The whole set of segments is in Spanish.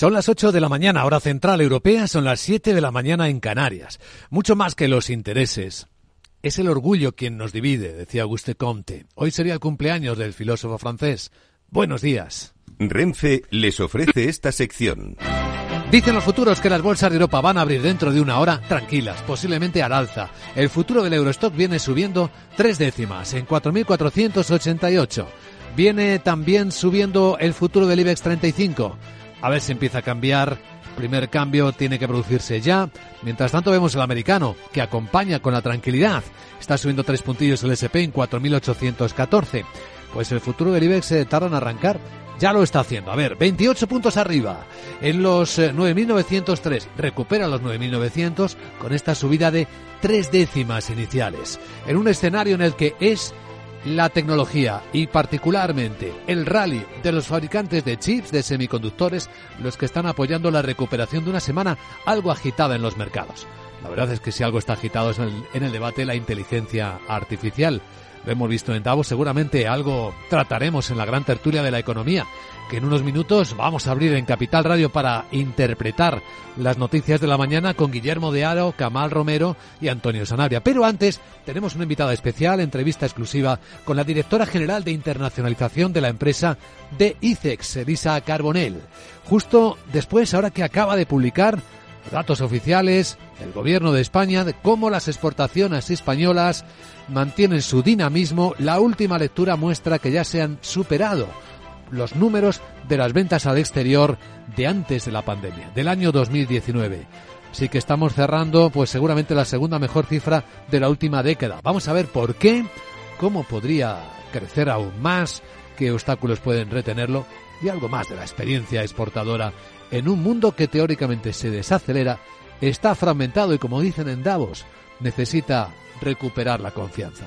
Son las 8 de la mañana, hora central europea, son las 7 de la mañana en Canarias. Mucho más que los intereses. Es el orgullo quien nos divide, decía Auguste Comte. Hoy sería el cumpleaños del filósofo francés. Buenos días. Renfe les ofrece esta sección. Dicen los futuros que las bolsas de Europa van a abrir dentro de una hora tranquilas, posiblemente al alza. El futuro del Eurostock viene subiendo tres décimas, en 4.488. Viene también subiendo el futuro del IBEX 35. A ver si empieza a cambiar. Primer cambio tiene que producirse ya. Mientras tanto vemos el americano, que acompaña con la tranquilidad. Está subiendo tres puntillos el SP en 4.814. Pues el futuro del IBEX se tarda en arrancar. Ya lo está haciendo. A ver, 28 puntos arriba. En los 9.903 eh, recupera los 9.900 con esta subida de tres décimas iniciales. En un escenario en el que es la tecnología y particularmente el rally de los fabricantes de chips de semiconductores los que están apoyando la recuperación de una semana algo agitada en los mercados. La verdad es que si algo está agitado es en el, debate la inteligencia artificial. Lo hemos visto en Davos, seguramente algo trataremos en la gran tertulia de la economía, que en unos minutos vamos a abrir en Capital Radio para interpretar las noticias de la mañana con Guillermo de Aro, Camal Romero y Antonio Sanabria. Pero antes tenemos una invitada especial, entrevista exclusiva con la directora general de internacionalización de la empresa de ICEX, Elisa Carbonell. Justo después, ahora que acaba de publicar datos oficiales del gobierno de España de cómo las exportaciones españolas mantienen su dinamismo, la última lectura muestra que ya se han superado los números de las ventas al exterior de antes de la pandemia, del año 2019. Así que estamos cerrando, pues seguramente la segunda mejor cifra de la última década. Vamos a ver por qué, cómo podría crecer aún más, qué obstáculos pueden retenerlo y algo más de la experiencia exportadora en un mundo que teóricamente se desacelera, está fragmentado y como dicen en Davos, necesita recuperar la confianza.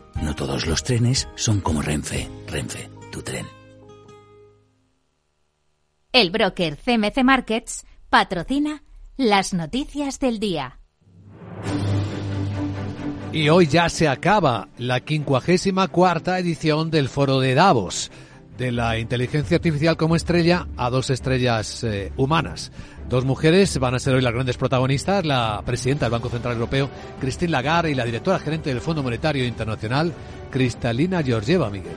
No todos los trenes son como Renfe. Renfe, tu tren. El broker CMC Markets patrocina las noticias del día. Y hoy ya se acaba la quincuagésima cuarta edición del Foro de Davos, de la inteligencia artificial como estrella a dos estrellas eh, humanas. Dos mujeres van a ser hoy las grandes protagonistas, la presidenta del Banco Central Europeo, Christine Lagarde, y la directora gerente del Fondo Monetario Internacional, Cristalina Georgieva, Miguel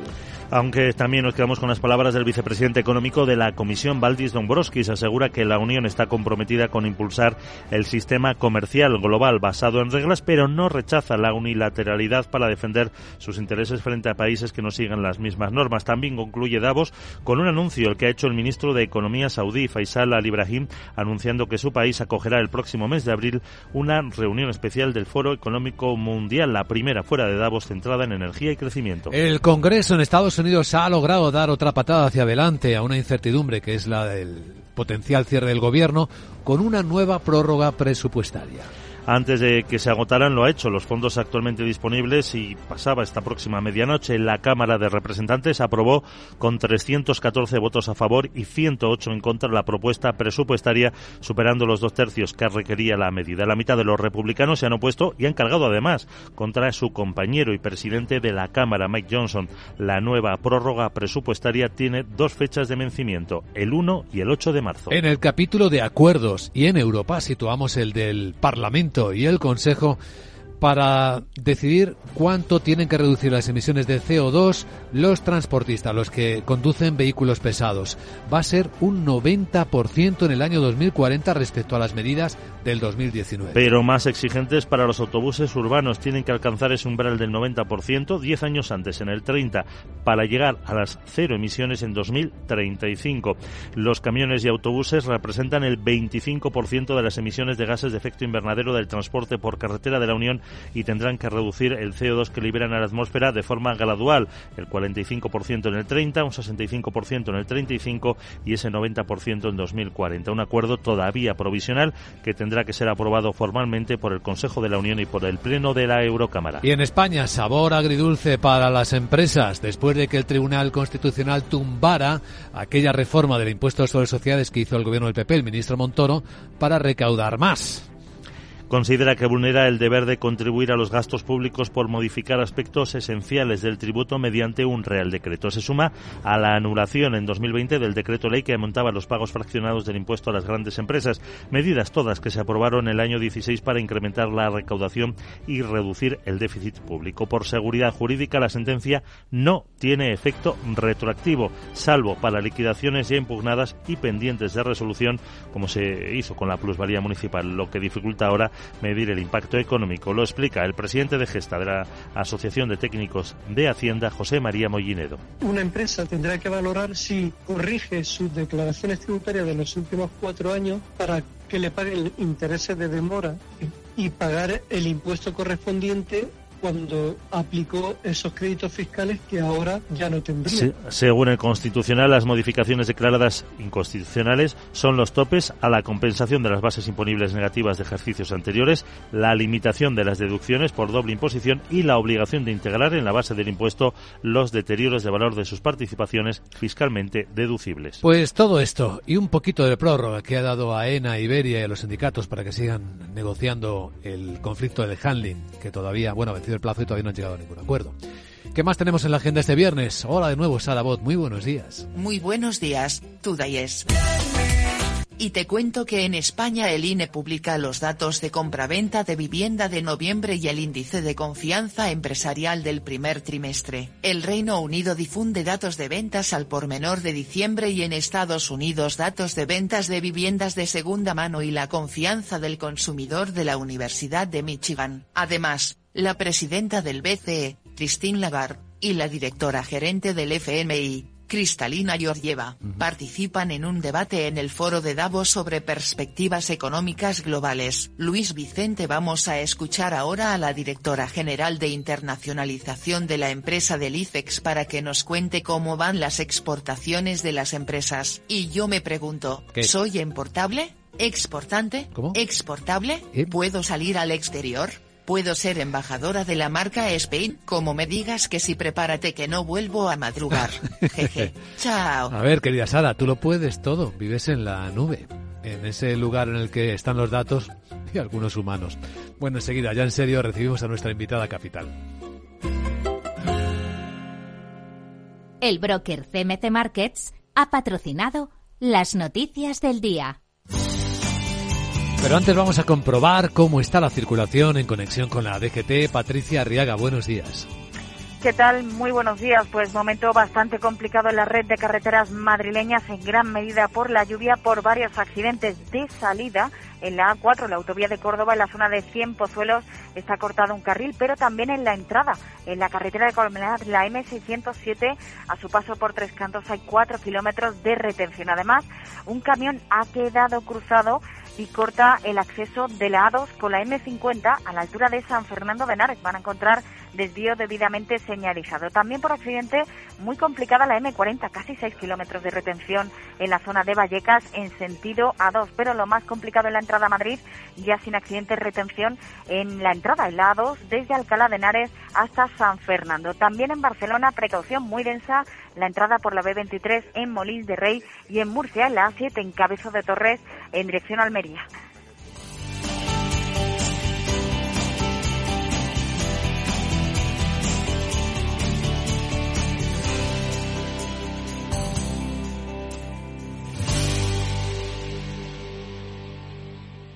aunque también nos quedamos con las palabras del vicepresidente económico de la Comisión, Valdis Dombrovskis, asegura que la Unión está comprometida con impulsar el sistema comercial global basado en reglas, pero no rechaza la unilateralidad para defender sus intereses frente a países que no sigan las mismas normas. También concluye Davos con un anuncio el que ha hecho el ministro de Economía saudí, Faisal al-Ibrahim, anunciando que su país acogerá el próximo mes de abril una reunión especial del Foro Económico Mundial, la primera fuera de Davos centrada en energía y crecimiento. El Congreso en Estados Unidos Unidos ha logrado dar otra patada hacia adelante a una incertidumbre que es la del potencial cierre del gobierno con una nueva prórroga presupuestaria antes de que se agotaran lo ha hecho. Los fondos actualmente disponibles y pasaba esta próxima medianoche la Cámara de Representantes aprobó con 314 votos a favor y 108 en contra la propuesta presupuestaria superando los dos tercios que requería la medida. La mitad de los republicanos se han opuesto y han cargado además contra su compañero y presidente de la Cámara, Mike Johnson. La nueva prórroga presupuestaria tiene dos fechas de vencimiento, el 1 y el 8 de marzo. En el capítulo de acuerdos y en Europa situamos el del Parlamento y el Consejo para decidir cuánto tienen que reducir las emisiones de CO2 los transportistas, los que conducen vehículos pesados. Va a ser un 90% en el año 2040 respecto a las medidas del 2019. Pero más exigentes para los autobuses urbanos. Tienen que alcanzar ese umbral del 90% 10 años antes, en el 30, para llegar a las cero emisiones en 2035. Los camiones y autobuses representan el 25% de las emisiones de gases de efecto invernadero del transporte por carretera de la Unión y tendrán que reducir el CO2 que liberan a la atmósfera de forma gradual, el 45% en el 30, un 65% en el 35 y ese 90% en 2040. Un acuerdo todavía provisional que tendrá que ser aprobado formalmente por el Consejo de la Unión y por el Pleno de la Eurocámara. Y en España, sabor agridulce para las empresas después de que el Tribunal Constitucional tumbara aquella reforma del impuesto sobre sociedades que hizo el gobierno del PP, el ministro Montoro, para recaudar más considera que vulnera el deber de contribuir a los gastos públicos por modificar aspectos esenciales del tributo mediante un Real Decreto. Se suma a la anulación en 2020 del decreto ley que aumentaba los pagos fraccionados del impuesto a las grandes empresas, medidas todas que se aprobaron el año 16 para incrementar la recaudación y reducir el déficit público. Por seguridad jurídica, la sentencia no tiene efecto retroactivo, salvo para liquidaciones ya impugnadas y pendientes de resolución, como se hizo con la plusvalía municipal, lo que dificulta ahora medir el impacto económico. Lo explica el presidente de Gesta de la Asociación de Técnicos de Hacienda, José María Mollinedo. Una empresa tendrá que valorar si corrige sus declaraciones tributarias de los últimos cuatro años para que le paguen intereses de demora y pagar el impuesto correspondiente cuando aplicó esos créditos fiscales que ahora ya no tendría. según el Constitucional, las modificaciones declaradas inconstitucionales son los topes a la compensación de las bases imponibles negativas de ejercicios anteriores, la limitación de las deducciones por doble imposición y la obligación de integrar en la base del impuesto los deterioros de valor de sus participaciones fiscalmente deducibles. Pues todo esto y un poquito de prórroga que ha dado a ENA, Iberia y a los sindicatos para que sigan negociando el conflicto del handling, que todavía, bueno, vencido el plazo y todavía no han llegado a ningún acuerdo. ¿Qué más tenemos en la agenda este viernes? Hola de nuevo, Sara Bot. Muy buenos días. Muy buenos días, Tudayes. Y te cuento que en España el INE publica los datos de compraventa de vivienda de noviembre y el índice de confianza empresarial del primer trimestre. El Reino Unido difunde datos de ventas al por menor de diciembre y en Estados Unidos datos de ventas de viviendas de segunda mano y la confianza del consumidor de la Universidad de Michigan. Además, la presidenta del BCE, Christine Lagarde, y la directora gerente del FMI, Cristalina Georgieva, participan en un debate en el foro de Davos sobre perspectivas económicas globales. Luis Vicente vamos a escuchar ahora a la directora general de internacionalización de la empresa del IFEX para que nos cuente cómo van las exportaciones de las empresas. Y yo me pregunto, ¿soy importable? ¿Exportante? ¿Exportable? ¿Eh? ¿Puedo salir al exterior? Puedo ser embajadora de la marca Spain, como me digas que si prepárate que no vuelvo a madrugar. Jeje. Chao. A ver, querida Sara, tú lo puedes todo. Vives en la nube, en ese lugar en el que están los datos y algunos humanos. Bueno, enseguida, ya en serio, recibimos a nuestra invitada capital. El broker CMC Markets ha patrocinado las noticias del día. Pero antes vamos a comprobar cómo está la circulación en conexión con la DGT. Patricia Arriaga, buenos días. ¿Qué tal? Muy buenos días. Pues momento bastante complicado en la red de carreteras madrileñas, en gran medida por la lluvia, por varios accidentes de salida en la A4, la autovía de Córdoba, en la zona de Cien Pozuelos, está cortado un carril, pero también en la entrada, en la carretera de Colmenar, la M607, a su paso por Tres Cantos hay cuatro kilómetros de retención. Además, un camión ha quedado cruzado y corta el acceso de la A2 con la M50 a la altura de San Fernando de Henares. Van a encontrar desvío debidamente señalizado. También por accidente muy complicada la M40, casi 6 kilómetros de retención en la zona de Vallecas en sentido A2. Pero lo más complicado en la entrada a Madrid, ya sin accidente, retención en la entrada, en la A2, desde Alcalá de Henares hasta San Fernando. También en Barcelona, precaución muy densa la entrada por la B23 en Molins de Rey y en Murcia, en la A7 en Cabezo de Torres en dirección a Almería.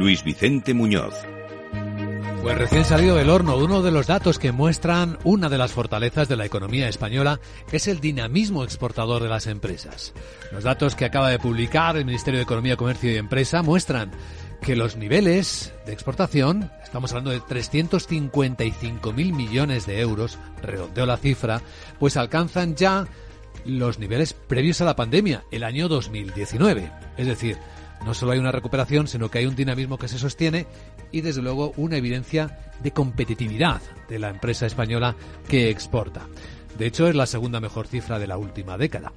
Luis Vicente Muñoz. Pues recién salido del horno, uno de los datos que muestran una de las fortalezas de la economía española es el dinamismo exportador de las empresas. Los datos que acaba de publicar el Ministerio de Economía, Comercio y Empresa muestran que los niveles de exportación, estamos hablando de 355.000 millones de euros, redondeo la cifra, pues alcanzan ya los niveles previos a la pandemia, el año 2019. Es decir, no solo hay una recuperación, sino que hay un dinamismo que se sostiene y desde luego una evidencia de competitividad de la empresa española que exporta. De hecho, es la segunda mejor cifra de la última década.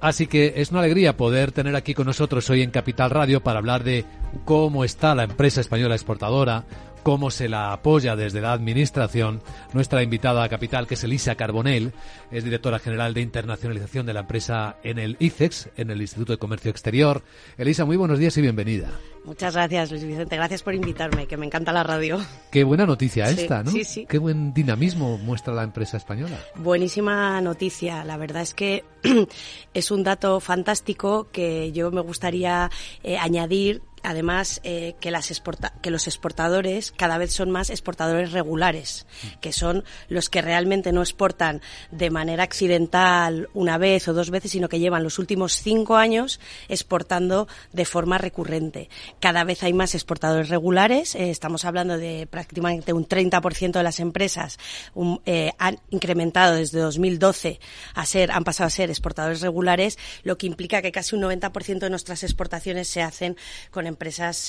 Así que es una alegría poder tener aquí con nosotros hoy en Capital Radio para hablar de cómo está la empresa española exportadora, cómo se la apoya desde la Administración. Nuestra invitada a Capital, que es Elisa Carbonell, es directora general de internacionalización de la empresa en el ICEX, en el Instituto de Comercio Exterior. Elisa, muy buenos días y bienvenida. Muchas gracias, Luis Vicente. Gracias por invitarme, que me encanta la radio. Qué buena noticia esta, ¿no? Sí, sí. Qué buen dinamismo muestra la empresa española. Buenísima noticia. La verdad es que es un dato fantástico que yo me gustaría eh, añadir además eh, que, los exportadores cada vez son más exportadores regulares, que son los que realmente no exportan de manera accidental una vez o dos veces, sino que llevan los últimos cinco años exportando de forma recurrente. Cada vez hay más exportadores regulares, eh, estamos hablando de prácticamente un 30% de las empresas un, eh, han incrementado desde 2012 a ser, han pasado a ser exportadores regulares, lo que implica que casi un 90% de nuestras exportaciones se hacen con empresas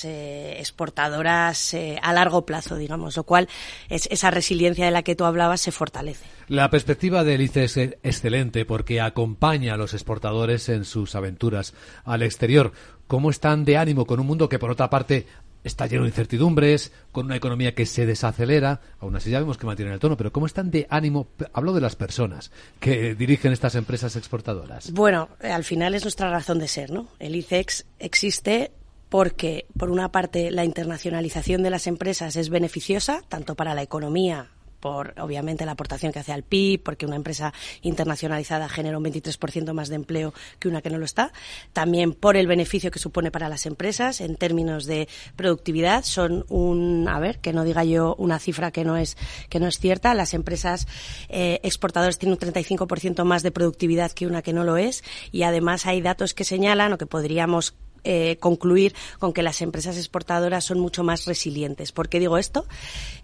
eh, exportadoras eh, a largo plazo, digamos, lo cual es esa resiliencia de la que tú hablabas se fortalece. La perspectiva del ICE es excelente porque acompaña a los exportadores en sus aventuras al exterior. ¿Cómo están de ánimo con un mundo que, por otra parte, está lleno de incertidumbres, con una economía que se desacelera, aún así ya vemos que mantienen el tono, pero ¿cómo están de ánimo? Hablo de las personas que dirigen estas empresas exportadoras. Bueno, al final es nuestra razón de ser, ¿no? El ICEX existe porque, por una parte, la internacionalización de las empresas es beneficiosa, tanto para la economía por obviamente la aportación que hace al PIB, porque una empresa internacionalizada genera un 23% más de empleo que una que no lo está. También por el beneficio que supone para las empresas en términos de productividad. Son un, a ver, que no diga yo una cifra que no es, que no es cierta. Las empresas eh, exportadoras tienen un 35% más de productividad que una que no lo es. Y además hay datos que señalan o que podríamos eh, concluir con que las empresas exportadoras son mucho más resilientes. ¿Por qué digo esto?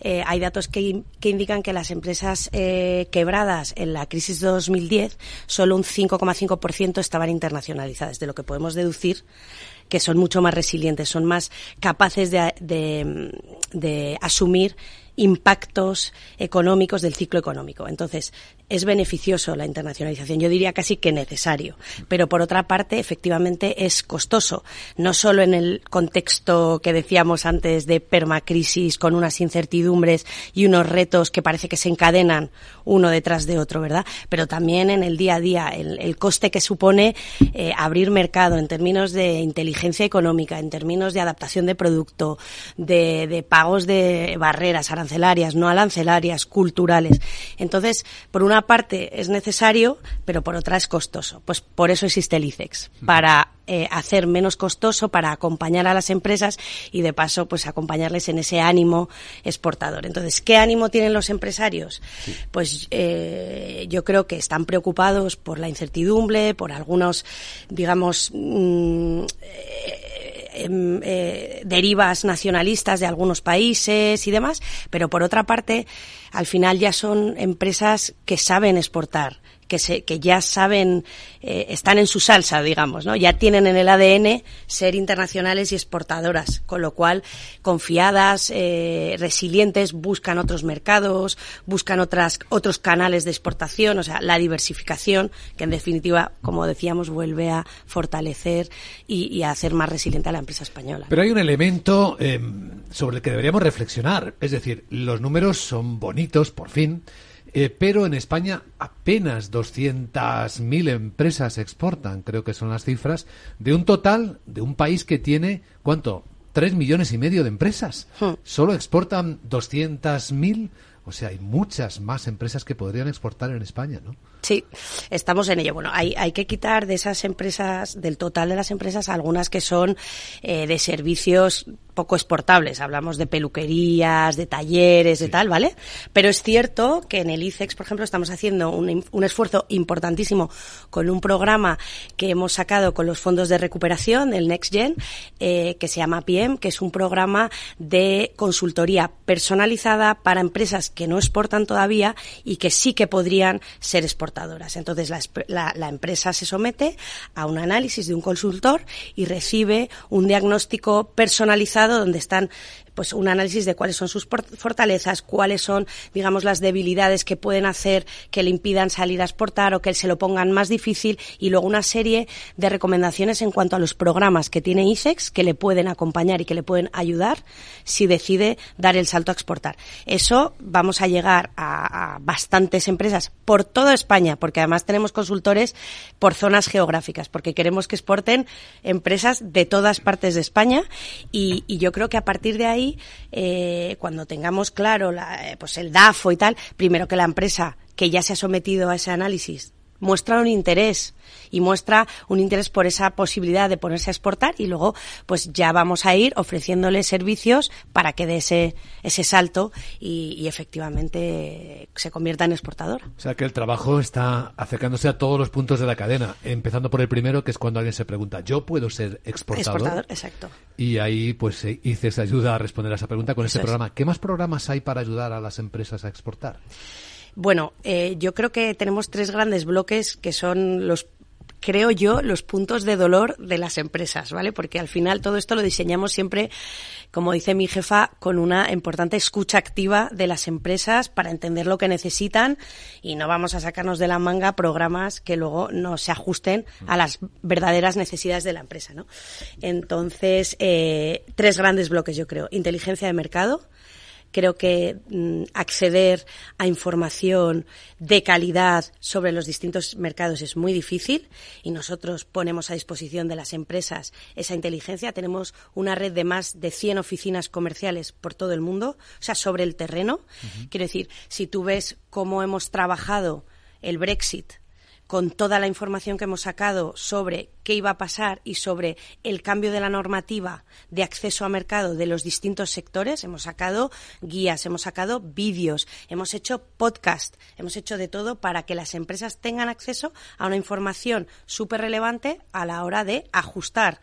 Eh, hay datos que, indican que las empresas eh, quebradas en la crisis de 2010 solo un 5,5% estaban internacionalizadas, de lo que podemos deducir que son mucho más resilientes, son más capaces de, de asumir impactos económicos del ciclo económico. Entonces, es beneficioso la internacionalización, yo diría casi que necesario, pero por otra parte, efectivamente, es costoso, no solo en el contexto que decíamos antes de permacrisis, con unas incertidumbres y unos retos que parece que se encadenan uno detrás de otro, ¿verdad? Pero también en el día a día, el, coste que supone eh, abrir mercado en términos de inteligencia económica, en términos de adaptación de producto, de, de pagos de barreras arancelarias, no arancelarias, culturales. Entonces, por una parte es necesario, pero por otra es costoso. Pues por eso existe el ICEX, para eh, hacer menos costoso, para acompañar a las empresas y de paso pues acompañarles en ese ánimo exportador. Entonces, ¿qué ánimo tienen los empresarios? Sí. Pues eh, yo creo que están preocupados por la incertidumbre, por algunos, digamos, mmm, eh, eh, derivas nacionalistas de algunos países y demás, pero por otra parte al final ya son empresas que saben exportar, que, se, que ya saben, eh, están en su salsa, digamos, ¿no? Ya tienen en el ADN ser internacionales y exportadoras, con lo cual confiadas, eh, resilientes, buscan otros mercados, buscan otras, otros canales de exportación, o sea, la diversificación, que en definitiva, como decíamos, vuelve a fortalecer y, a hacer más resiliente a la empresa española. Pero hay un elemento eh, sobre el que deberíamos reflexionar, es decir, los números son bonitos, por fin, eh, pero en España apenas 200.000 empresas exportan, creo que son las cifras, de un total de un país que tiene, ¿cuánto? Tres millones y medio de empresas. Hmm. Solo exportan 200.000, o sea, hay muchas más empresas que podrían exportar en España, ¿no? Sí, estamos en ello. Bueno, hay, hay que quitar de esas empresas, del total de las empresas, algunas que son eh, de servicios poco exportables. Hablamos de peluquerías, de talleres, de tal, ¿vale? Pero es cierto que en el ICEX, por ejemplo, estamos haciendo un, un, esfuerzo importantísimo con un programa que hemos sacado con los fondos de recuperación, el Next Gen, eh, que se llama PM, que es un programa de consultoría personalizada para empresas que no exportan todavía y que sí que podrían ser exportadas entonces la, empresa se somete a un análisis de un consultor y recibe un diagnóstico personalizado donde están pues un análisis de cuáles son sus fortalezas, cuáles son, digamos, las debilidades que pueden hacer que le impidan salir a exportar o que se lo pongan más difícil y luego una serie de recomendaciones en cuanto a los programas que tiene ISEX que le pueden acompañar y que le pueden ayudar si decide dar el salto a exportar. Eso vamos a llegar a, bastantes empresas por toda España, porque además tenemos consultores por zonas geográficas, porque queremos que exporten empresas de todas partes de España y yo creo que a partir de ahí eh, cuando tengamos claro eh, pues el DAFO y tal, primero que la empresa que ya se ha sometido a ese análisis muestra un interés y muestra un interés por esa posibilidad de ponerse a exportar y luego pues ya vamos a ir ofreciéndole servicios para que dé ese, ese salto y, efectivamente se convierta en exportador. O sea que el trabajo está acercándose a todos los puntos de la cadena, empezando por el primero que es cuando alguien se pregunta, ¿yo puedo ser exportador? Exportador, exacto. Y ahí pues ICES ayuda a responder a esa pregunta con ese programa. ¿Qué más programas hay para ayudar a las empresas a exportar? Bueno, eh, yo creo que tenemos tres grandes bloques que son los creo yo, los puntos de dolor de las empresas, ¿vale? Porque al final todo esto lo diseñamos siempre, como dice mi jefa, con una importante escucha activa de las empresas para entender lo que necesitan y no vamos a sacarnos de la manga programas que luego no se ajusten a las verdaderas necesidades de la empresa, ¿no? Entonces, eh, tres grandes bloques, yo creo. Inteligencia de mercado, Creo que mm, acceder a información de calidad sobre los distintos mercados es muy difícil y nosotros ponemos a disposición de las empresas esa inteligencia. Tenemos una red de más de 100 oficinas comerciales por todo el mundo, o sea, sobre el terreno. Quiero decir, si tú ves cómo hemos trabajado el Brexit con toda la información que hemos sacado sobre qué iba a pasar y sobre el cambio de la normativa de acceso a mercado de los distintos sectores. Hemos sacado guías, hemos sacado vídeos, hemos hecho podcast, hemos hecho de todo para que las empresas tengan acceso a una información súper relevante a la hora de ajustar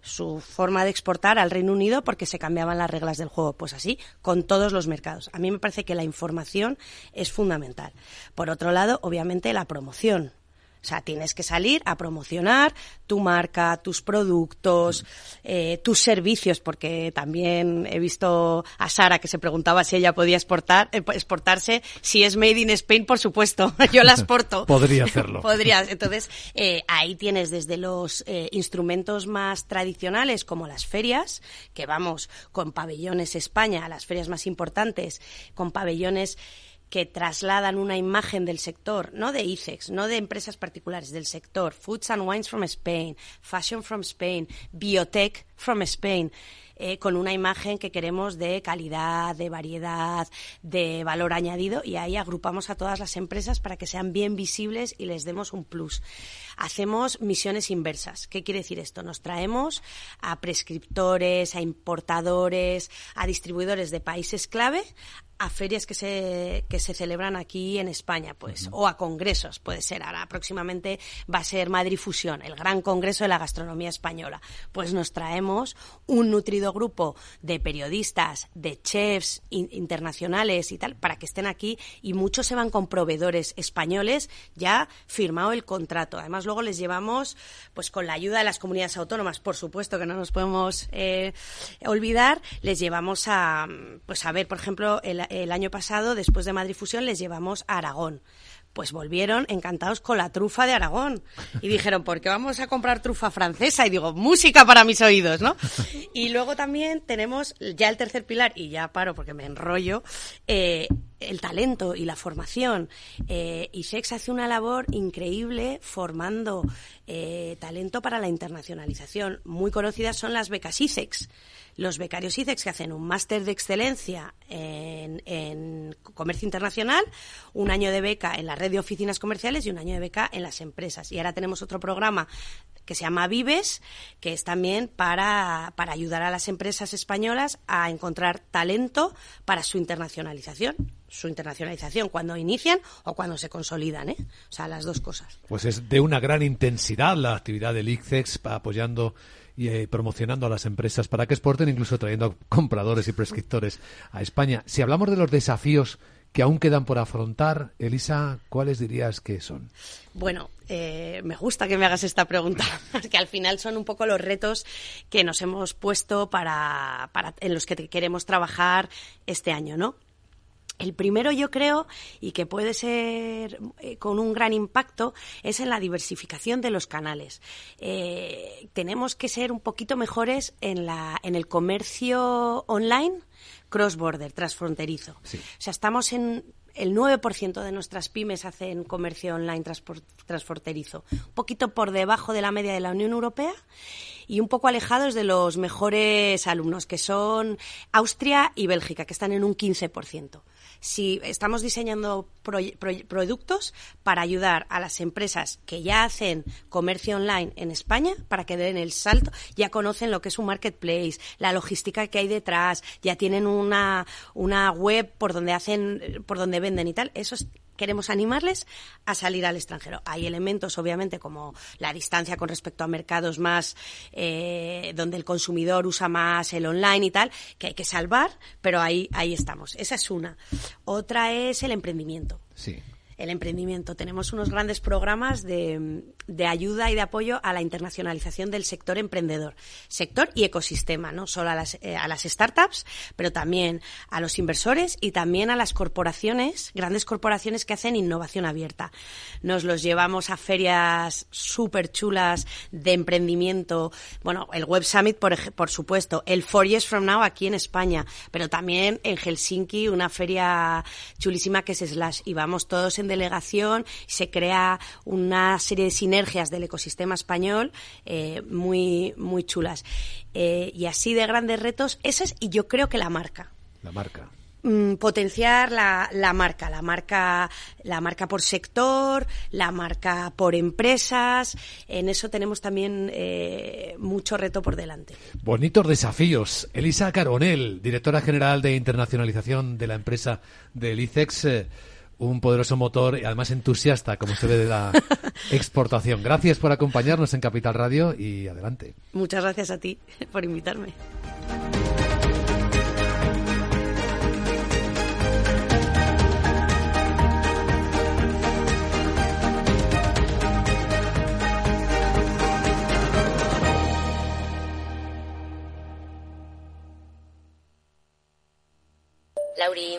su forma de exportar al Reino Unido porque se cambiaban las reglas del juego. Pues así, con todos los mercados. A mí me parece que la información es fundamental. Por otro lado, obviamente, la promoción. O sea, tienes que salir a promocionar tu marca, tus productos, eh, tus servicios, porque también he visto a Sara que se preguntaba si ella podía exportar, eh, exportarse. Si es made in Spain, por supuesto, yo la exporto. Podría hacerlo. Podría. Entonces, eh, ahí tienes desde los instrumentos más tradicionales, como las ferias, que vamos con pabellones España, las ferias más importantes, con pabellones que trasladan una imagen del sector, no de ICEX, no de empresas particulares, del sector, Foods and Wines from Spain, Fashion from Spain, Biotech from Spain, eh, con una imagen que queremos de calidad, de variedad, de valor añadido y ahí agrupamos a todas las empresas para que sean bien visibles y les demos un plus. Hacemos misiones inversas. ¿Qué quiere decir esto? Nos traemos a prescriptores, a importadores, a distribuidores de países clave a ferias que se, que se celebran aquí en España, pues, o a congresos, puede ser. Ahora próximamente va a ser Madrid Fusión, el gran congreso de la gastronomía española. Pues nos traemos un nutrido grupo de periodistas, de chefs internacionales y tal, para que estén aquí y muchos se van con proveedores españoles ya firmado el contrato. Además, luego les llevamos, pues con la ayuda de las comunidades autónomas, por supuesto que no nos podemos eh, olvidar, les llevamos a, pues a ver, por ejemplo, el, el año pasado, después de Madrid Fusión, les llevamos a Aragón pues volvieron encantados con la trufa de Aragón. Y dijeron, ¿por qué vamos a comprar trufa francesa? Y digo, música para mis oídos, ¿no? Y luego también tenemos ya el tercer pilar, y ya paro porque me enrollo, eh, el talento y la formación. Eh, ISEX hace una labor increíble formando eh, talento para la internacionalización. Muy conocidas son las becas ISEX los becarios ICEX que hacen un máster de excelencia en, comercio internacional, un año de beca en la red de oficinas comerciales y un año de beca en las empresas. Y ahora tenemos otro programa que se llama Vives, que es también para, para ayudar a las empresas españolas a encontrar talento para su internacionalización su internacionalización cuando inician o cuando se consolidan, ¿eh? O sea, las dos cosas. Pues es de una gran intensidad la actividad del ICEX apoyando y eh, promocionando a las empresas para que exporten, incluso trayendo compradores y prescriptores a España. Si hablamos de los desafíos que aún quedan por afrontar, Elisa, ¿cuáles dirías que son? Bueno, eh, me gusta que me hagas esta pregunta, que al final son un poco los retos que nos hemos puesto para, para en los que queremos trabajar este año, ¿no? El primero yo creo, y que puede ser eh, con un gran impacto, es en la diversificación de los canales. Eh, tenemos que ser un poquito mejores en, la, en el comercio online cross-border, transfronterizo. O sea, estamos en el 9% de nuestras pymes hacen comercio online transfronterizo, un poquito por debajo de la media de la Unión Europea y un poco alejados de los mejores alumnos, que son Austria y Bélgica, que están en un 15% si estamos diseñando productos para ayudar a las empresas que ya hacen comercio online en España para que den el salto, ya conocen lo que es un marketplace, la logística que hay detrás, ya tienen una, una web por donde hacen, por donde venden y tal. Eso es queremos animarles a salir al extranjero. Hay elementos, obviamente, como la distancia con respecto a mercados más eh, donde el consumidor usa más el online y tal, que hay que salvar, pero ahí, ahí estamos. Esa es una. Otra es el emprendimiento. Sí el emprendimiento. Tenemos unos grandes programas de, de, ayuda y de apoyo a la internacionalización del sector emprendedor, sector y ecosistema, no solo a las, eh, a las startups, pero también a los inversores y también a las corporaciones, grandes corporaciones que hacen innovación abierta. Nos los llevamos a ferias súper chulas de emprendimiento, bueno, el Web Summit, por, por supuesto, el Four Years From Now aquí en España, pero también en Helsinki, una feria chulísima que es Slash, y vamos todos en delegación, se crea una serie de sinergias del ecosistema español eh, muy, muy chulas. Eh, y así de grandes retos, esas y yo creo que la marca. La marca mm, potenciar la, la, marca, la marca, la marca por sector, la marca por empresas. En eso tenemos también eh, mucho reto por delante. Bonitos desafíos. Elisa Caronel, directora general de internacionalización de la empresa del ICEX un poderoso motor y además entusiasta, como se ve de la exportación. Gracias por acompañarnos en Capital Radio y adelante. Muchas gracias a ti por invitarme. Lauri,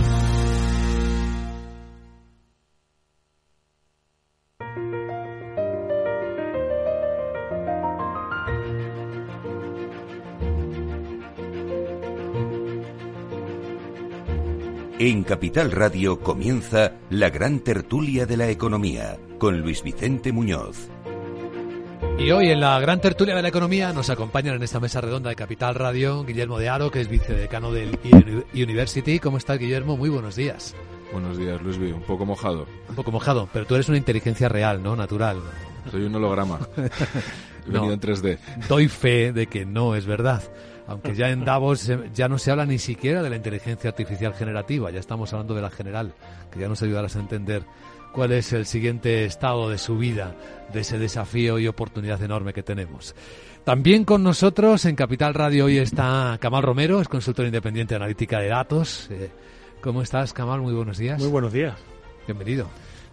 En Capital Radio comienza la gran tertulia de la economía con Luis Vicente Muñoz. Y hoy en la gran tertulia de la economía nos acompañan en esta mesa redonda de Capital Radio Guillermo de Aro, que es vicedecano del University. ¿Cómo estás, Guillermo? Muy buenos días. Buenos días, Luis V. Un poco mojado. Un poco mojado, pero tú eres una inteligencia real, ¿no? Natural. Soy un holograma. He venido en 3D. Doy fe de que no es verdad aunque ya en Davos ya no se habla ni siquiera de la inteligencia artificial generativa, ya estamos hablando de la general, que ya nos ayudarás a entender cuál es el siguiente estado de su vida, de ese desafío y oportunidad enorme que tenemos. También con nosotros en Capital Radio hoy está Camal Romero, es consultor independiente de analítica de datos. Eh, ¿Cómo estás, Camal? Muy buenos días. Muy buenos días. Bienvenido.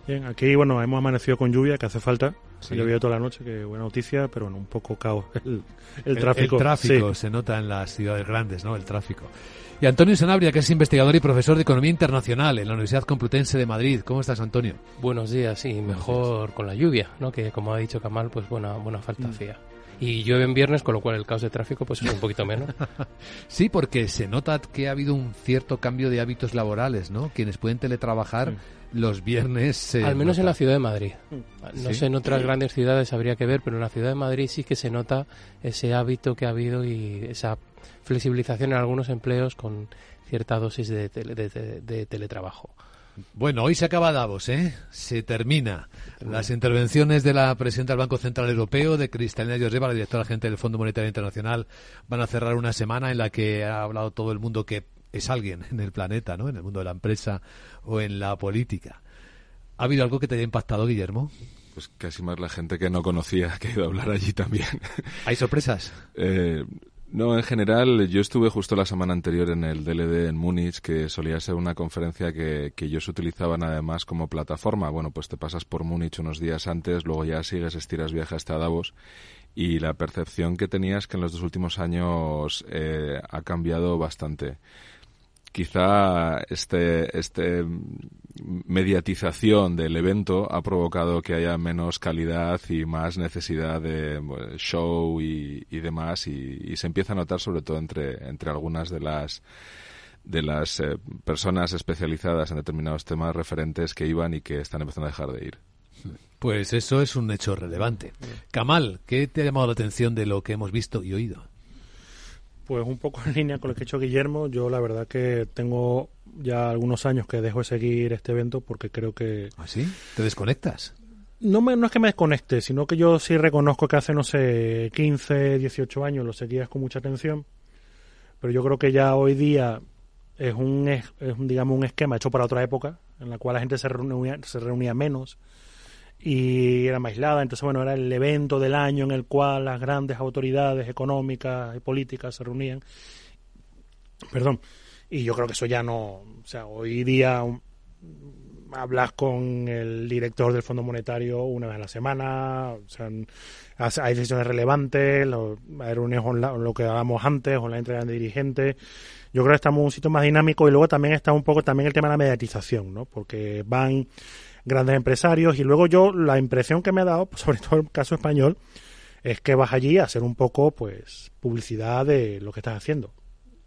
Bien, aquí bueno, hemos amanecido con lluvia, que hace falta. Sí. Ha llovido toda la noche, que buena noticia, pero bueno, un poco caos el, tráfico. El, tráfico se nota en las ciudades grandes, ¿no? El tráfico. Y Antonio Sanabria, que es investigador y profesor de Economía Internacional en la Universidad Complutense de Madrid. ¿Cómo estás, Antonio? Buenos días, sí, mejor con la lluvia, ¿no? Que como ha dicho Kamal, pues buena, buena falta mm. hacía. Y llueve en viernes, con lo cual el caos de tráfico pues es un poquito menos. sí, porque se nota que ha habido un cierto cambio de hábitos laborales, ¿no? Quienes pueden teletrabajar... Sí los viernes. Al menos en la ciudad de Madrid. No sé, en otras grandes ciudades habría que ver, pero en la ciudad de Madrid sí que se nota ese hábito que ha habido y esa flexibilización en algunos empleos con cierta dosis de, de, teletrabajo. Bueno, hoy se acaba Davos, ¿eh? Se termina. Las intervenciones de la presidenta del Banco Central Europeo, de Cristalina Georgieva, la directora gerente del Fondo Monetario Internacional, van a cerrar una semana en la que ha hablado todo el mundo que es alguien en el planeta, ¿no? En el mundo de la empresa o en la política. ¿Ha habido algo que te haya impactado, Guillermo? Pues casi más la gente que no conocía que ha ido a hablar allí también. ¿Hay sorpresas? Eh, no, en general, yo estuve justo la semana anterior en el DLD en Múnich, que solía ser una conferencia que, que ellos utilizaban además como plataforma. Bueno, pues te pasas por Múnich unos días antes, luego ya sigues, estiras viaje hasta Davos y la percepción que tenías que en los dos últimos años eh, ha cambiado bastante quizá este, este mediatización del evento ha provocado que haya menos calidad y más necesidad de show y, demás y, se empieza a notar sobre todo entre, entre algunas de las de las eh, personas especializadas en determinados temas referentes que iban y que están empezando a dejar de ir. Pues eso es un hecho relevante. Kamal, ¿qué te ha llamado la atención de lo que hemos visto y oído? Pues un poco en línea con lo que ha hecho Guillermo, yo la verdad que tengo ya algunos años que dejo de seguir este evento porque creo que... ¿Ah, sí? ¿Te desconectas? No, me, no es que me desconecte, sino que yo sí reconozco que hace, no sé, 15, 18 años lo seguías con mucha atención, pero yo creo que ya hoy día es un, es, un digamos, un esquema hecho para otra época, en la cual la gente se reunía, se reunía menos, y era más aislada. Entonces, bueno, era el evento del año en el cual las grandes autoridades económicas y políticas se reunían. Perdón. Y yo creo que eso ya no. O sea, hoy día hablas con el director del Fondo Monetario una vez a la semana, o sea, hay decisiones relevantes, hay reuniones online, lo que hablábamos antes, online entre de dirigentes. Yo creo que estamos en un sitio más dinámico y luego también está un poco también el tema de la mediatización, ¿no? Porque van grandes empresarios y luego yo la impresión que me ha dado, sobre todo en el caso español, es que vas allí a hacer un poco, pues, publicidad de lo que estás haciendo.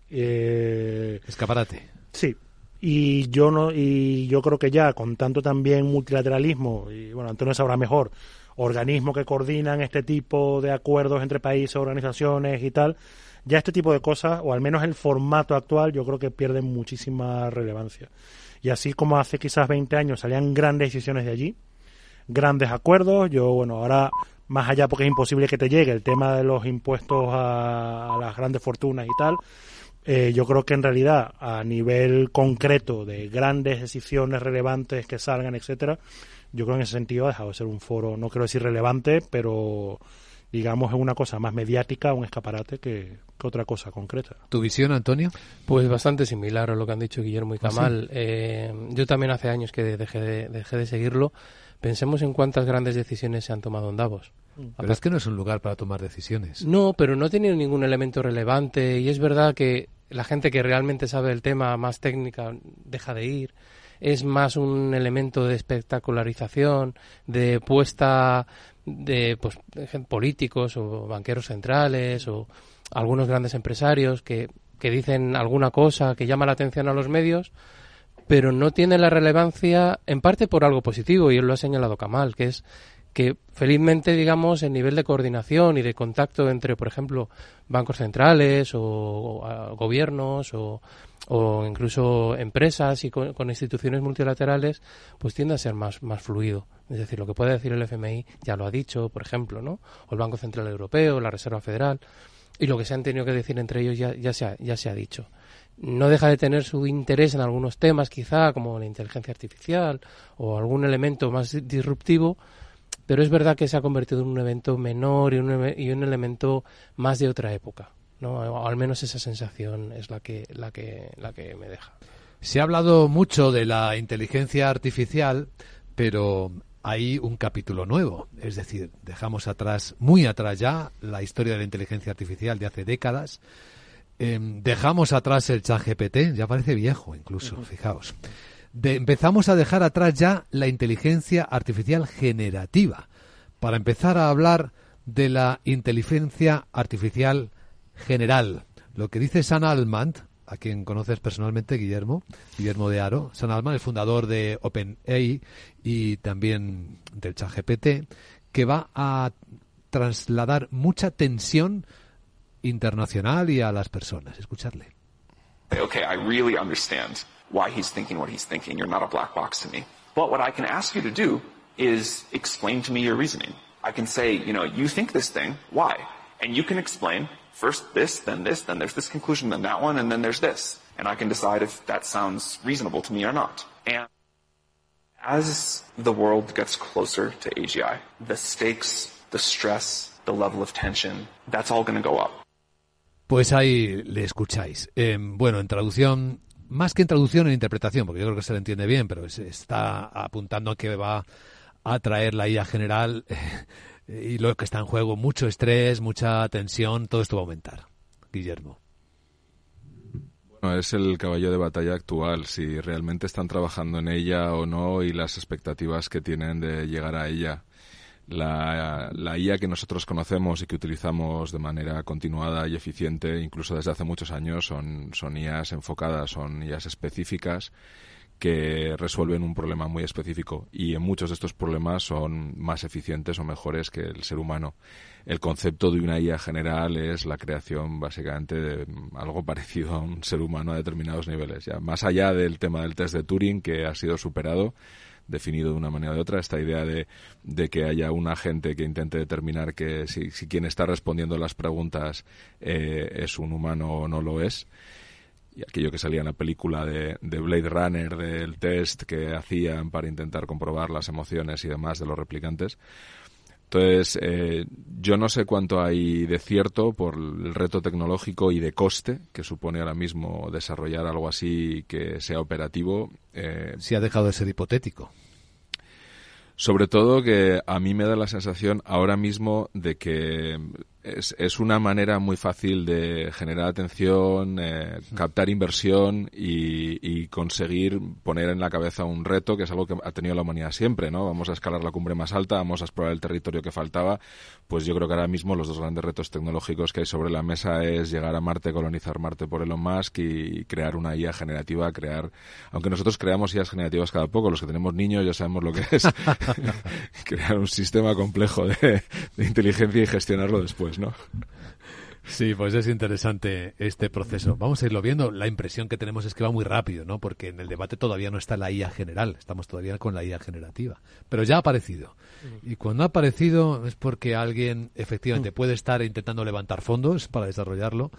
Eh, Escaparate. Sí, y yo no y yo creo que ya con tanto también multilateralismo y bueno Antonio sabrá mejor organismos que coordinan este tipo de acuerdos entre países organizaciones y tal ya este tipo de cosas o al menos el formato actual yo creo que pierden muchísima relevancia y así como hace quizás 20 años salían grandes decisiones de allí grandes acuerdos yo bueno ahora más allá porque es imposible que te llegue el tema de los impuestos a las grandes fortunas y tal eh, yo creo que en realidad a nivel concreto de grandes decisiones relevantes que salgan, etcétera, yo creo que en ese sentido ha dejado de ser un foro, no quiero decir relevante, pero digamos es una cosa más mediática, un escaparate que, otra cosa concreta. ¿Tu visión, Antonio? Pues bastante similar a lo que han dicho Guillermo y ¿Ah, Kamal. Eh, yo también hace años que dejé de, dejé de seguirlo. Pensemos en cuántas grandes decisiones se han tomado en Davos. Pero es que no es un lugar para tomar decisiones. No, pero no tiene ningún elemento relevante y es verdad que la gente que realmente sabe el tema más técnica deja de ir. Es más un elemento de espectacularización, de puesta de pues, políticos o banqueros centrales o algunos grandes empresarios que, que dicen alguna cosa que llama la atención a los medios, pero no tiene la relevancia en parte por algo positivo y él lo ha señalado Kamal, que es que felizmente, digamos, el nivel de coordinación y de contacto entre, por ejemplo, bancos centrales o, gobiernos o, incluso empresas y con, instituciones multilaterales, pues tiende a ser más, más fluido. Es decir, lo que puede decir el FMI ya lo ha dicho, por ejemplo, ¿no? O el Banco Central Europeo, la Reserva Federal, y lo que se han tenido que decir entre ellos ya, ya, se, ha, ya se ha dicho. No deja de tener su interés en algunos temas, quizá, como la inteligencia artificial o algún elemento más disruptivo, pero es verdad que se ha convertido en un evento menor y un, y un elemento más de otra época. ¿No? O al menos esa sensación es la que, la, que, la que me deja. Se ha hablado mucho de la inteligencia artificial, pero hay un capítulo nuevo. Es decir, dejamos atrás, muy atrás ya, la historia de la inteligencia artificial de hace décadas. Em, dejamos atrás el chat GPT, ya parece viejo incluso, fijaos empezamos a dejar atrás ya la inteligencia artificial generativa para empezar a hablar de la inteligencia artificial general. Lo que dice San Alman, a quien conoces personalmente, Guillermo, Guillermo de Aro, San Alman, el fundador de OpenAI y también del ChatGPT, que va a trasladar mucha tensión internacional y a las personas. Escucharle. Okay, I really understand why he's thinking what he's thinking. You're not a black box to me. But what I can ask you to do is explain to me your reasoning. I can say, you know, you think this thing, why? And you can explain first this, then this, then there's this conclusion, then that one, and then there's this. And I can decide if that sounds reasonable to me or not. And as the world gets closer to AGI, the stakes, the stress, the level of tension, that's all going to go up. Pues ahí le escucháis. Eh, bueno, en traducción, más que en traducción, en interpretación, porque yo creo que se le entiende bien, pero se está apuntando a que va a traer la IA general y lo que está en juego, mucho estrés, mucha tensión, todo esto va a aumentar. Guillermo. Es el caballo de batalla actual, si realmente están trabajando en ella o no y las expectativas que tienen de llegar a ella la, la, IA que nosotros conocemos y que utilizamos de manera continuada y eficiente, incluso desde hace muchos años, son, son IAs enfocadas, son IAs específicas que resuelven un problema muy específico y en muchos de estos problemas son más eficientes o mejores que el ser humano. El concepto de una IA general es la creación básicamente de algo parecido a un ser humano a determinados niveles. Ya más allá del tema del test de Turing que ha sido superado, definido de una manera de otra, esta idea de, de que haya un agente que intente determinar que si, si quien está respondiendo las preguntas eh, es un humano o no lo es. Y aquello que salía en la película de, de Blade Runner, del test que hacían para intentar comprobar las emociones y demás de los replicantes. Entonces, eh, yo no sé cuánto hay de cierto por el reto tecnológico y de coste que supone ahora mismo desarrollar algo así que sea operativo. Eh, si ha dejado de ser hipotético. Sobre todo que a mí me da la sensación ahora mismo de que es, es, una manera muy fácil de generar atención, eh, captar inversión y, y, conseguir poner en la cabeza un reto que es algo que ha tenido la humanidad siempre, ¿no? Vamos a escalar la cumbre más alta, vamos a explorar el territorio que faltaba. Pues yo creo que ahora mismo los dos grandes retos tecnológicos que hay sobre la mesa es llegar a Marte, colonizar Marte por Elon Musk y crear una IA generativa, crear, aunque nosotros creamos IAs generativas cada poco, los que tenemos niños ya sabemos lo que es crear un sistema complejo de, de inteligencia y gestionarlo después. ¿No? Sí, pues es interesante este proceso. Vamos a irlo viendo. La impresión que tenemos es que va muy rápido, ¿no? Porque en el debate todavía no está la IA general, estamos todavía con la IA generativa. Pero ya ha aparecido. Y cuando ha aparecido es porque alguien efectivamente puede estar intentando levantar fondos para desarrollarlo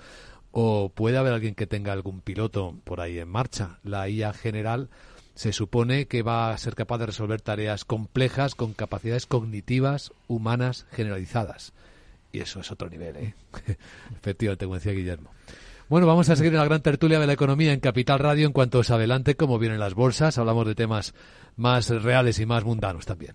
o puede haber alguien que tenga algún piloto por ahí en marcha. La IA general se supone que va a ser capaz de resolver tareas complejas con capacidades cognitivas humanas generalizadas. Y eso es otro nivel, ¿eh? Efectivamente, como decía Guillermo. Bueno, vamos a seguir en la gran tertulia de la economía en Capital Radio en cuanto se adelante cómo vienen las bolsas. Hablamos de temas más reales y más mundanos también.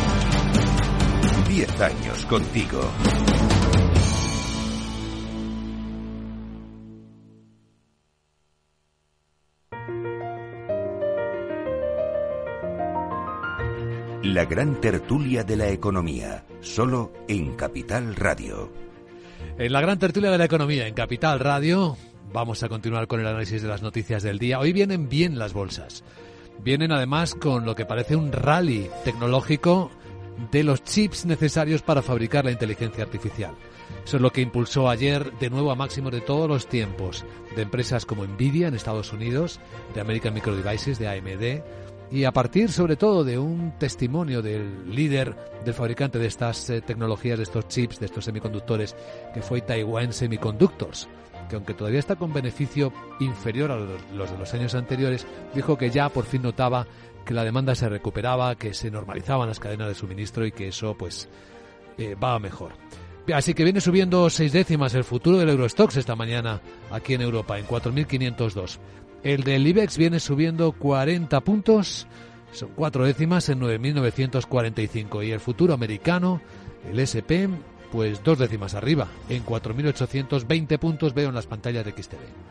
10 años contigo. La gran tertulia de la economía, solo en Capital Radio. En la gran tertulia de la economía, en Capital Radio, vamos a continuar con el análisis de las noticias del día. Hoy vienen bien las bolsas. Vienen además con lo que parece un rally tecnológico de los chips necesarios para fabricar la inteligencia artificial. Eso es lo que impulsó ayer de nuevo a máximos de todos los tiempos de empresas como Nvidia en Estados Unidos, de American Micro Devices, de AMD, y a partir sobre todo de un testimonio del líder del fabricante de estas eh, tecnologías, de estos chips, de estos semiconductores, que fue Taiwan Semiconductors, que aunque todavía está con beneficio inferior a los de los años anteriores, dijo que ya por fin notaba que la demanda se recuperaba, que se normalizaban las cadenas de suministro y que eso pues eh, va mejor. Así que viene subiendo seis décimas el futuro del Eurostox esta mañana aquí en Europa, en 4.502. El del IBEX viene subiendo 40 puntos, son cuatro décimas en 9.945. Y el futuro americano, el SP, pues dos décimas arriba, en 4.820 puntos veo en las pantallas de XTV.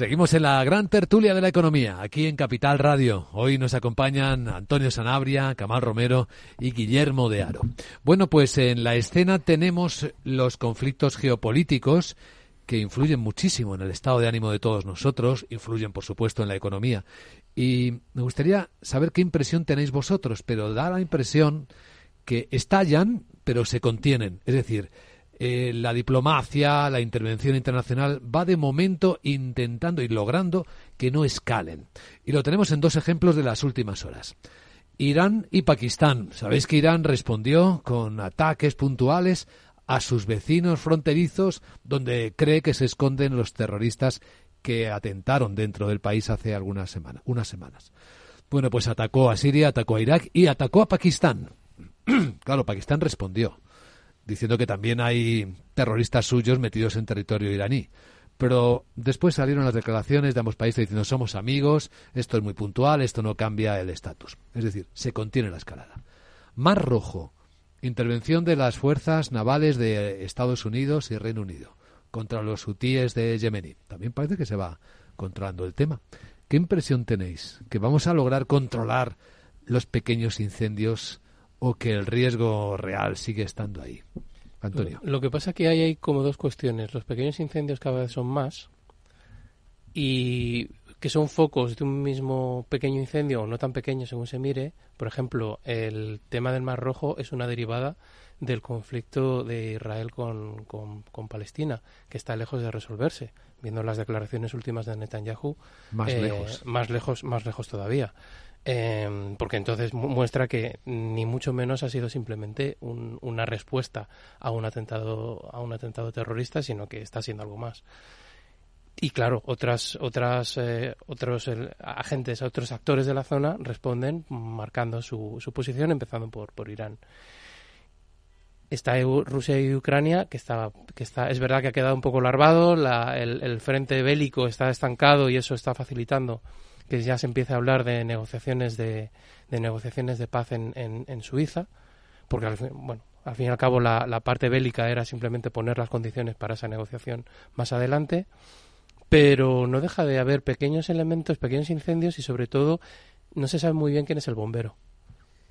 Seguimos en la gran tertulia de la economía, aquí en Capital Radio. Hoy nos acompañan Antonio Sanabria, Camal Romero y Guillermo de Aro. Bueno, pues en la escena tenemos los conflictos geopolíticos que influyen muchísimo en el estado de ánimo de todos nosotros, influyen por supuesto en la economía. Y me gustaría saber qué impresión tenéis vosotros, pero da la impresión que estallan, pero se contienen. Es decir, eh, la diplomacia, la intervención internacional va de momento intentando y logrando que no escalen. Y lo tenemos en dos ejemplos de las últimas horas. Irán y Pakistán. Sabéis que Irán respondió con ataques puntuales a sus vecinos fronterizos donde cree que se esconden los terroristas que atentaron dentro del país hace algunas semanas, unas semanas. Bueno, pues atacó a Siria, atacó a Irak y atacó a Pakistán. claro, Pakistán respondió, diciendo que también hay terroristas suyos metidos en territorio iraní. Pero después salieron las declaraciones de ambos países diciendo somos amigos, esto es muy puntual, esto no cambia el estatus. Es decir, se contiene la escalada. Mar Rojo, intervención de las fuerzas navales de Estados Unidos y Reino Unido contra los hutíes de Yemení. También parece que se va controlando el tema. ¿Qué impresión tenéis? ¿Que vamos a lograr controlar los pequeños incendios o que el riesgo real sigue estando ahí? Antonio. Lo que pasa es que hay, hay como dos cuestiones. Los pequeños incendios cada vez son más y que son focos de un mismo pequeño incendio o no tan pequeño según se mire. Por ejemplo, el tema del Mar Rojo es una derivada del conflicto de Israel con, con, Palestina, que está lejos de resolverse. Viendo las declaraciones últimas de Netanyahu, más eh, lejos. Más lejos, más lejos todavía. Em, porque entonces muestra que ni mucho menos ha sido simplemente una respuesta a un atentado a un atentado terrorista, sino que está siendo algo más. Y claro, otras otras eh, otros agentes, otros actores de la zona responden marcando su, su posición, empezando por por Irán está Rusia y Ucrania, que está, que está, es verdad que ha quedado un poco larvado, el, el, frente bélico está estancado y eso está facilitando que ya se empiece a hablar de negociaciones de, negociaciones de paz en, en, Suiza, porque al bueno, al fin y al cabo la, la, parte bélica era simplemente poner las condiciones para esa negociación más adelante, pero no deja de haber pequeños elementos, pequeños incendios y sobre todo no se sabe muy bien quién es el bombero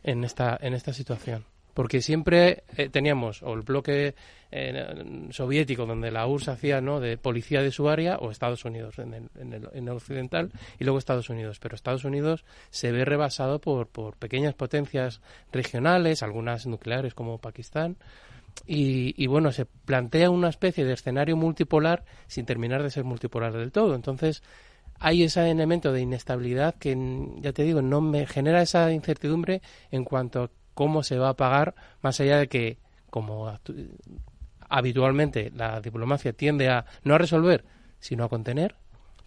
en esta, en esta situación porque siempre eh, teníamos o el bloque eh, soviético donde la URSS hacía ¿no? de policía de su área o Estados Unidos en el, en, el, en el, occidental y luego Estados Unidos. Pero Estados Unidos se ve rebasado por, por pequeñas potencias regionales algunas nucleares como Pakistán. Y, y, bueno se plantea una especie de escenario multipolar sin terminar de ser multipolar del todo. Entonces hay ese elemento de inestabilidad que ya te digo no me genera esa incertidumbre en cuanto a cómo se va a pagar, más allá de que, como habitualmente la diplomacia tiende a no a resolver, sino a contener,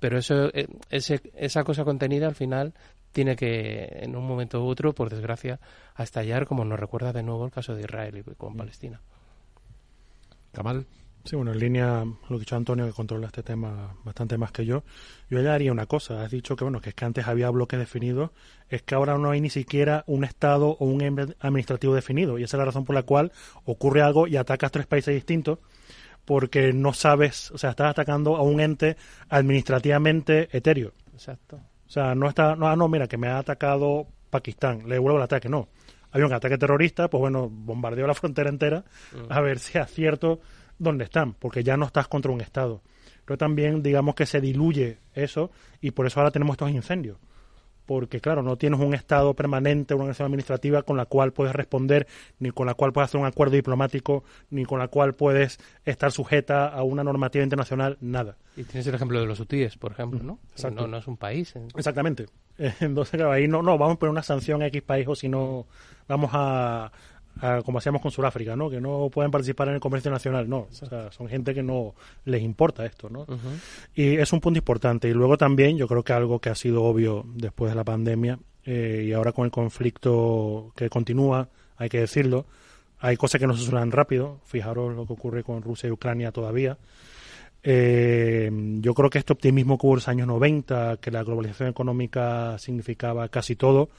pero eso, eh, ese, esa cosa contenida al final tiene que, en un momento u otro, por desgracia, a estallar, como nos recuerda de nuevo el caso de Israel y con mm. Palestina. Kamal. Sí, bueno, en línea lo que ha dicho Antonio, que controla este tema bastante más que yo, yo ya haría una cosa. Has dicho que, bueno, que es que antes había bloques definidos, es que ahora no hay ni siquiera un Estado o un administrativo definido. Y esa es la razón por la cual ocurre algo y atacas tres países distintos, porque no sabes, o sea, estás atacando a un ente administrativamente etéreo. Exacto. O sea, no está, no, ah, no, mira, que me ha atacado Pakistán, le devuelvo el ataque, no. Hay un ataque terrorista, pues bueno, bombardeo la frontera entera, mm. a ver si es cierto donde están, porque ya no estás contra un Estado. Pero también, digamos que se diluye eso y por eso ahora tenemos estos incendios. Porque, claro, no tienes un Estado permanente, una organización administrativa con la cual puedes responder, ni con la cual puedes hacer un acuerdo diplomático, ni con la cual puedes estar sujeta a una normativa internacional, nada. Y tienes el ejemplo de los hutíes, por ejemplo, ¿no? No, no es un país. ¿eh? Exactamente. Entonces, claro, ahí no, no, vamos a poner una sanción a X país o si no vamos a, como hacíamos con Sudáfrica, ¿no? Que no pueden participar en el comercio nacional, no. O sea, son gente que no les importa esto, ¿no? Y es un punto importante. Y luego también, yo creo que algo que ha sido obvio después de la pandemia eh, y ahora con el conflicto que continúa, hay que decirlo, hay cosas que no se suenan rápido. Fijaros lo que ocurre con Rusia y Ucrania todavía. Eh, yo creo que este optimismo que hubo en los años 90, que la globalización económica significaba casi todo,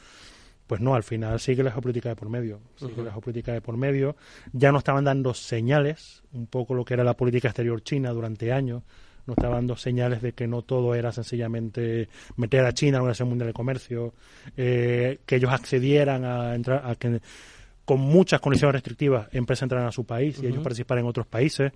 pues no, al final sigue la geopolítica de por medio, sigue la geopolítica de por medio. Ya no estaban dando señales, un poco lo que era la política exterior china durante años, no estaban dando señales de que no todo era sencillamente meter a China en la Organización Mundial de Comercio, eh, que ellos accedieran a entrar, a que con muchas condiciones restrictivas empresas entraran a su país y ellos participar en otros países.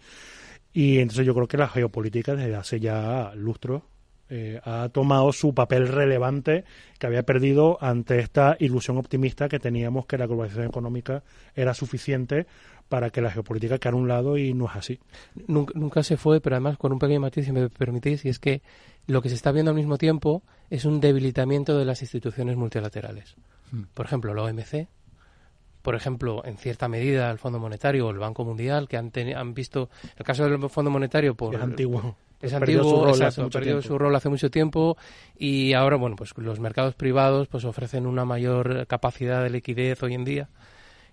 Y entonces yo creo que la geopolítica desde hace ya lustros eh, ha tomado su papel relevante que había perdido ante esta ilusión optimista que teníamos que la globalización económica era suficiente para que la geopolítica quedara a un lado y no es así. Nunca, se fue, pero además con un pequeño matiz, si me permitís, y es que lo que se está viendo al mismo tiempo es un debilitamiento de las instituciones multilaterales. Hmm. Por ejemplo, la OMC, por ejemplo, en cierta medida el Fondo Monetario o el Banco Mundial, que han, han visto el caso del Fondo Monetario por... Es antiguo es antiguo, exacto, ha perdido su rol hace mucho tiempo y ahora, bueno, pues los mercados privados pues ofrecen una mayor capacidad de liquidez hoy en día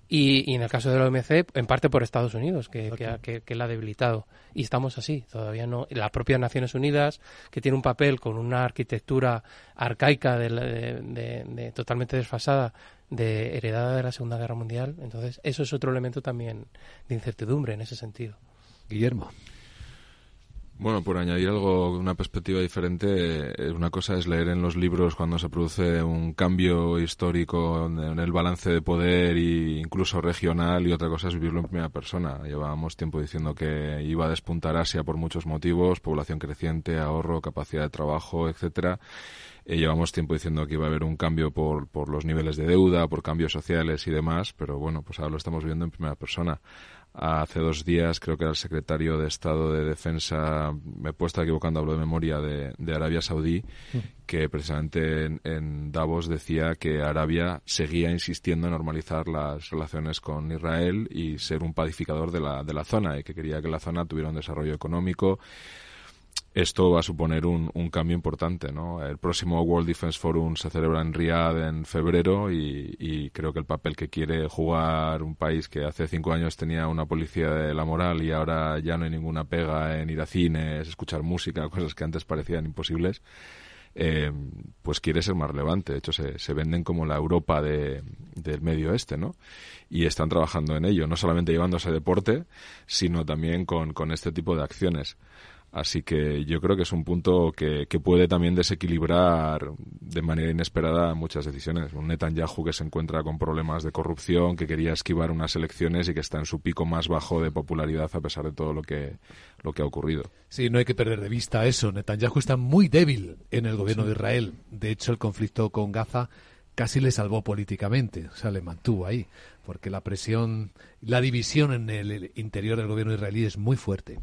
y, en el caso de la OMC, en parte por Estados Unidos, que, que, la ha debilitado. Y estamos así, todavía no. Las propias Naciones Unidas, que tiene un papel con una arquitectura arcaica, de, totalmente desfasada, de heredada de la Segunda Guerra Mundial. Entonces, eso es otro elemento también de incertidumbre en ese sentido. Guillermo. Bueno, por añadir algo, una perspectiva diferente, eh, una cosa es leer en los libros cuando se produce un cambio histórico en el balance de poder e incluso regional y otra cosa es vivirlo en primera persona. Llevábamos tiempo diciendo que iba a despuntar Asia por muchos motivos, población creciente, ahorro, capacidad de trabajo, etcétera. Eh, llevamos tiempo diciendo que iba a haber un cambio por, por los niveles de deuda, por cambios sociales y demás, pero bueno, pues ahora lo estamos viendo en primera persona. Hace dos días creo que era el secretario de Estado de Defensa, me he puesto equivocando, hablo de memoria, de, Arabia Saudí, mm. que precisamente en, Davos decía que Arabia seguía insistiendo en normalizar las relaciones con Israel y ser un pacificador de la, de la zona y que quería que la zona tuviera un desarrollo económico esto va a suponer un, un, cambio importante. ¿no? El próximo World Defense Forum se celebra en Riyadh en febrero y, y, creo que el papel que quiere jugar un país que hace cinco años tenía una policía de la moral y ahora ya no hay ninguna pega en ir a cines, escuchar música, cosas que antes parecían imposibles, eh, pues quiere ser más relevante. De hecho, se, se venden como la Europa de, del medio oeste, ¿no? Y están trabajando en ello, no solamente llevándose deporte, sino también con, con este tipo de acciones. Así que yo creo que es un punto que, puede también desequilibrar de manera inesperada muchas decisiones. Un Netanyahu que se encuentra con problemas de corrupción, que quería esquivar unas elecciones y que está en su pico más bajo de popularidad a pesar de todo lo que, lo que ha ocurrido. Sí, no hay que perder de vista eso. Netanyahu está muy débil en el gobierno de Israel. De hecho, el conflicto con Gaza casi le salvó políticamente, o sea, le mantuvo ahí, porque la presión, la división en el interior del gobierno israelí es muy fuerte.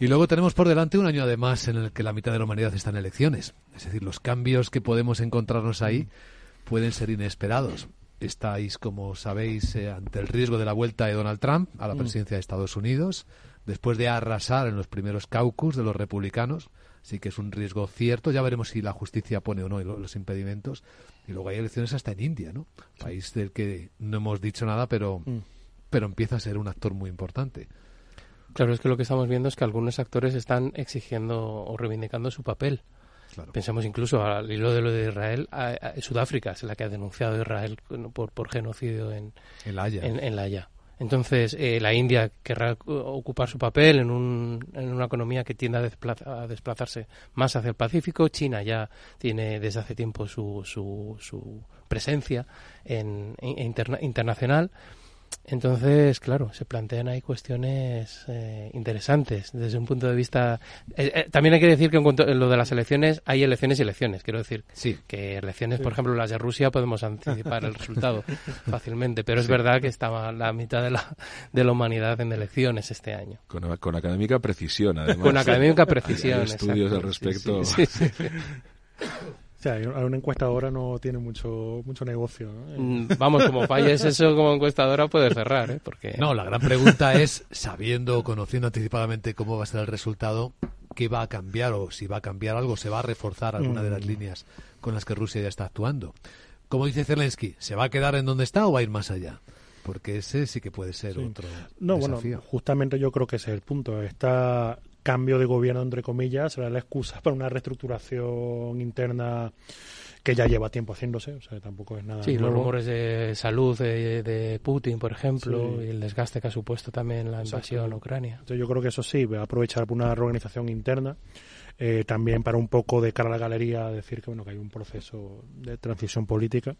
Y luego tenemos por delante un año además en el que la mitad de la humanidad está en elecciones. Es decir, los cambios que podemos encontrarnos ahí pueden ser inesperados. Estáis, como sabéis, eh, ante el riesgo de la vuelta de Donald Trump a la mm. presidencia de Estados Unidos, después de arrasar en los primeros caucus de los republicanos. Sí que es un riesgo cierto. Ya veremos si la justicia pone o no los impedimentos. Y luego hay elecciones hasta en India, ¿no? País del que no hemos dicho nada, pero, mm. pero empieza a ser un actor muy importante. Claro, es que lo que estamos viendo es que algunos actores están exigiendo o reivindicando su papel. Pensamos incluso al hilo de lo de Israel, Sudáfrica es la que ha denunciado a Israel por, por genocidio en, en La Haya. En, la Haya. Entonces, eh, la India querrá ocupar su papel en, un, en una economía que tiende a, desplazarse más hacia el Pacífico. China ya tiene desde hace tiempo su, su, su presencia en, internacional. Entonces, claro, se plantean ahí cuestiones eh, interesantes desde un punto de vista. Eh, eh, también hay que decir que en cuanto a lo de las elecciones, hay elecciones y elecciones. Quiero decir sí. que elecciones, por ejemplo, las de Rusia, podemos anticipar el resultado fácilmente. Pero es verdad que estaba la mitad de la, de la humanidad en elecciones este año. Con, con académica precisión, además. Con académica precisión. Hay estudios al respecto. sí, sea, una encuestadora no tiene mucho mucho negocio. Mm, vamos, como falles eso como encuestadora puede cerrar, ¿eh? Porque... No, la gran pregunta es, sabiendo o conociendo anticipadamente cómo va a ser el resultado, ¿qué va a cambiar o si va a cambiar algo? ¿Se va a reforzar alguna de las mm. líneas con las que Rusia ya está actuando? Como dice Zelensky, ¿se va a quedar en donde está o va a ir más allá? Porque ese sí que puede ser otro no, desafío. bueno, justamente yo creo que ese es el punto. Está cambio de gobierno, entre comillas, será la excusa para una reestructuración interna que ya lleva tiempo haciéndose, o sea, tampoco es nada. Sí, los rumores de salud de, Putin, por ejemplo, y el desgaste que ha supuesto también la invasión a Ucrania. Entonces, yo creo que eso sí, va a aprovechar por una reorganización interna, eh, también para un poco de cara a la galería decir que bueno que hay un proceso de transición política.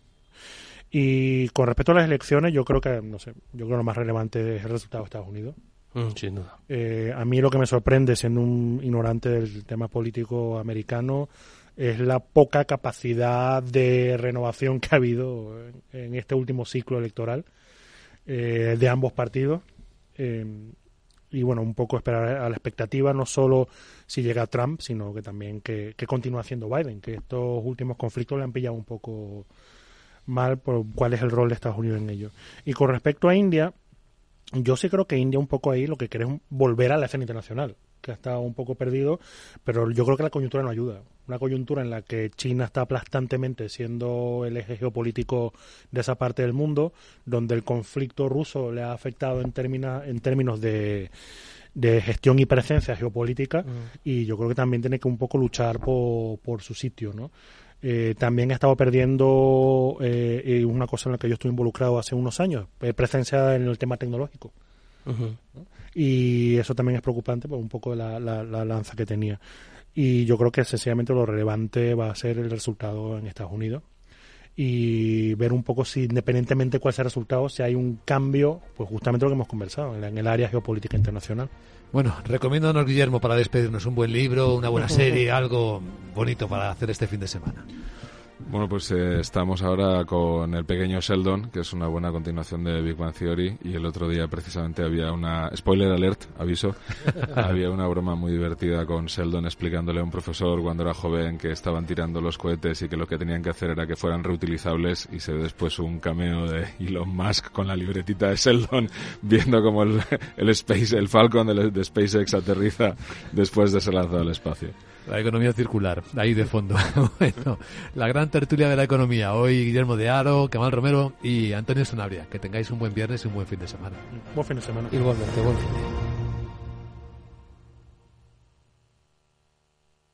Y con respecto a las elecciones, yo creo que, no sé, yo creo que lo más relevante es el resultado de Estados Unidos. Mm, sin duda. Eh, a mí lo que me sorprende, siendo un ignorante del tema político americano, es la poca capacidad de renovación que ha habido en, este último ciclo electoral eh, de ambos partidos. Eh, y bueno, un poco esperar a la expectativa, no solo si llega Trump, sino que también que, que continúa haciendo Biden, que estos últimos conflictos le han pillado un poco mal por cuál es el rol de Estados Unidos en ello. Y con respecto a India, yo sí creo que India un poco ahí lo que quiere es volver a la escena internacional. que ha estado un poco perdido, pero yo creo que la coyuntura no ayuda. Una coyuntura en la que China está aplastantemente siendo el eje geopolítico de esa parte del mundo, donde el conflicto ruso le ha afectado en, en términos de de gestión y presencia geopolítica mm. y yo creo que también tiene que un poco luchar por, por su sitio, ¿no? Eh, también ha estado perdiendo eh, una cosa en la que yo estuve involucrado hace unos años, eh, presencia en el tema tecnológico. Y eso también es preocupante por un poco la, la, la, lanza que tenía. Y yo creo que sencillamente lo relevante va a ser el resultado en Estados Unidos y ver un poco si independientemente cuál sea el resultado, si hay un cambio, pues justamente lo que hemos conversado en el área geopolítica internacional. Bueno, recomiéndanos, Guillermo, para despedirnos un buen libro, una buena serie, algo bonito para hacer este fin de semana. Bueno, pues eh, estamos ahora con el pequeño Sheldon, que es una buena continuación de Big Bang Theory, y el otro día precisamente había una, spoiler alert, aviso, había una broma muy divertida con Sheldon explicándole a un profesor cuando era joven que estaban tirando los cohetes y que lo que tenían que hacer era que fueran reutilizables, y se ve después un cameo de Elon Musk con la libretita de Sheldon viendo como el, el, Space, el Falcon de, de SpaceX aterriza después de ser lanzado al espacio. La economía circular, ahí de fondo. bueno, la gran tertulia de la economía. Hoy Guillermo de Aro, Kemal Romero y Antonio Sanabria. Que tengáis un buen viernes y un buen fin de semana. Buen fin de semana. Igualmente, buen fin de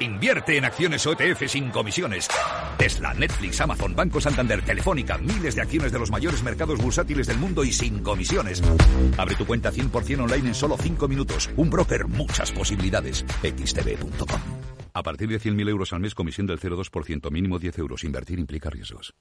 Invierte en acciones OTF sin comisiones. Tesla, Netflix, Amazon, Banco Santander, Telefónica, miles de acciones de los mayores mercados bursátiles del mundo y sin comisiones. Abre tu cuenta 100% online en solo 5 minutos. Un broker, muchas posibilidades. xtb.com. A partir de 100.000 euros al mes, comisión del 0,2%, mínimo 10 euros. Invertir implica riesgos.